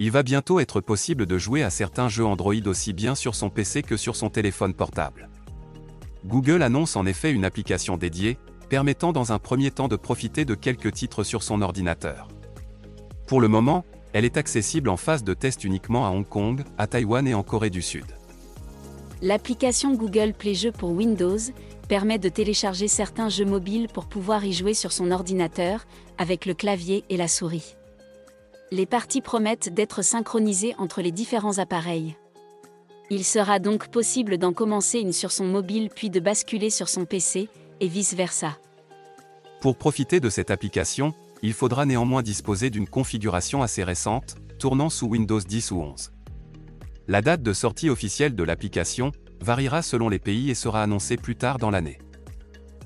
Il va bientôt être possible de jouer à certains jeux Android aussi bien sur son PC que sur son téléphone portable. Google annonce en effet une application dédiée, permettant dans un premier temps de profiter de quelques titres sur son ordinateur. Pour le moment, elle est accessible en phase de test uniquement à Hong Kong, à Taïwan et en Corée du Sud. L'application Google Play Jeux pour Windows permet de télécharger certains jeux mobiles pour pouvoir y jouer sur son ordinateur, avec le clavier et la souris. Les parties promettent d'être synchronisées entre les différents appareils. Il sera donc possible d'en commencer une sur son mobile puis de basculer sur son PC, et vice-versa. Pour profiter de cette application, il faudra néanmoins disposer d'une configuration assez récente, tournant sous Windows 10 ou 11. La date de sortie officielle de l'application variera selon les pays et sera annoncée plus tard dans l'année.